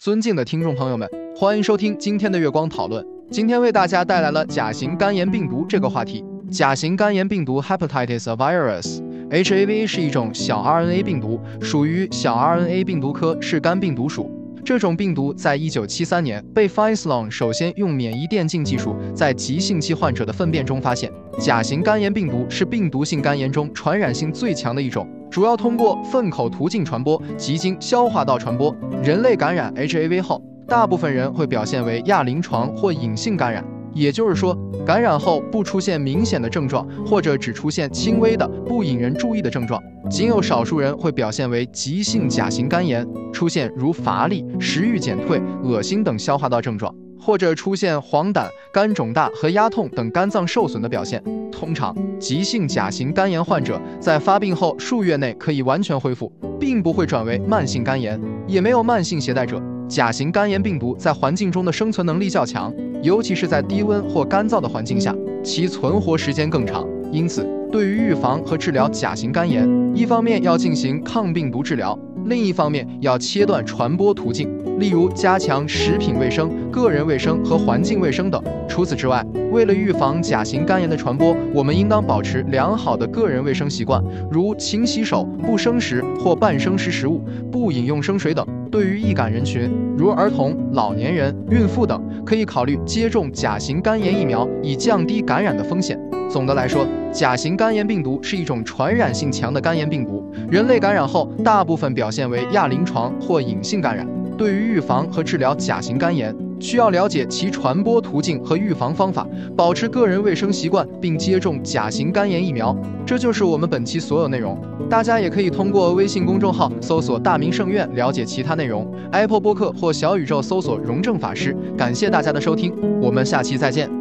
尊敬的听众朋友们，欢迎收听今天的月光讨论。今天为大家带来了甲型肝炎病毒这个话题。甲型肝炎病毒 （Hepatitis virus，HAV） 是一种小 RNA 病毒，属于小 RNA 病毒科，是肝病毒属。这种病毒在一九七三年被 f i s l o n 首先用免疫电镜技术在急性期患者的粪便中发现。甲型肝炎病毒是病毒性肝炎中传染性最强的一种，主要通过粪口途径传播及经消化道传播。人类感染 HAV 后，大部分人会表现为亚临床或隐性感染。也就是说，感染后不出现明显的症状，或者只出现轻微的、不引人注意的症状。仅有少数人会表现为急性甲型肝炎，出现如乏力、食欲减退、恶心等消化道症状，或者出现黄疸、肝肿大和压痛等肝脏受损的表现。通常，急性甲型肝炎患者在发病后数月内可以完全恢复，并不会转为慢性肝炎，也没有慢性携带者。甲型肝炎病毒在环境中的生存能力较强。尤其是在低温或干燥的环境下，其存活时间更长。因此，对于预防和治疗甲型肝炎，一方面要进行抗病毒治疗，另一方面要切断传播途径，例如加强食品卫生、个人卫生和环境卫生等。除此之外，为了预防甲型肝炎的传播，我们应当保持良好的个人卫生习惯，如勤洗手、不生食或半生食食物、不饮用生水等。对于易感人群，如儿童、老年人、孕妇等，可以考虑接种甲型肝炎疫苗，以降低感染的风险。总的来说，甲型肝炎病毒是一种传染性强的肝炎病毒，人类感染后大部分表现为亚临床或隐性感染。对于预防和治疗甲型肝炎，需要了解其传播途径和预防方法，保持个人卫生习惯，并接种甲型肝炎疫苗。这就是我们本期所有内容。大家也可以通过微信公众号搜索“大明圣院”了解其他内容。Apple 播客或小宇宙搜索“荣正法师”。感谢大家的收听，我们下期再见。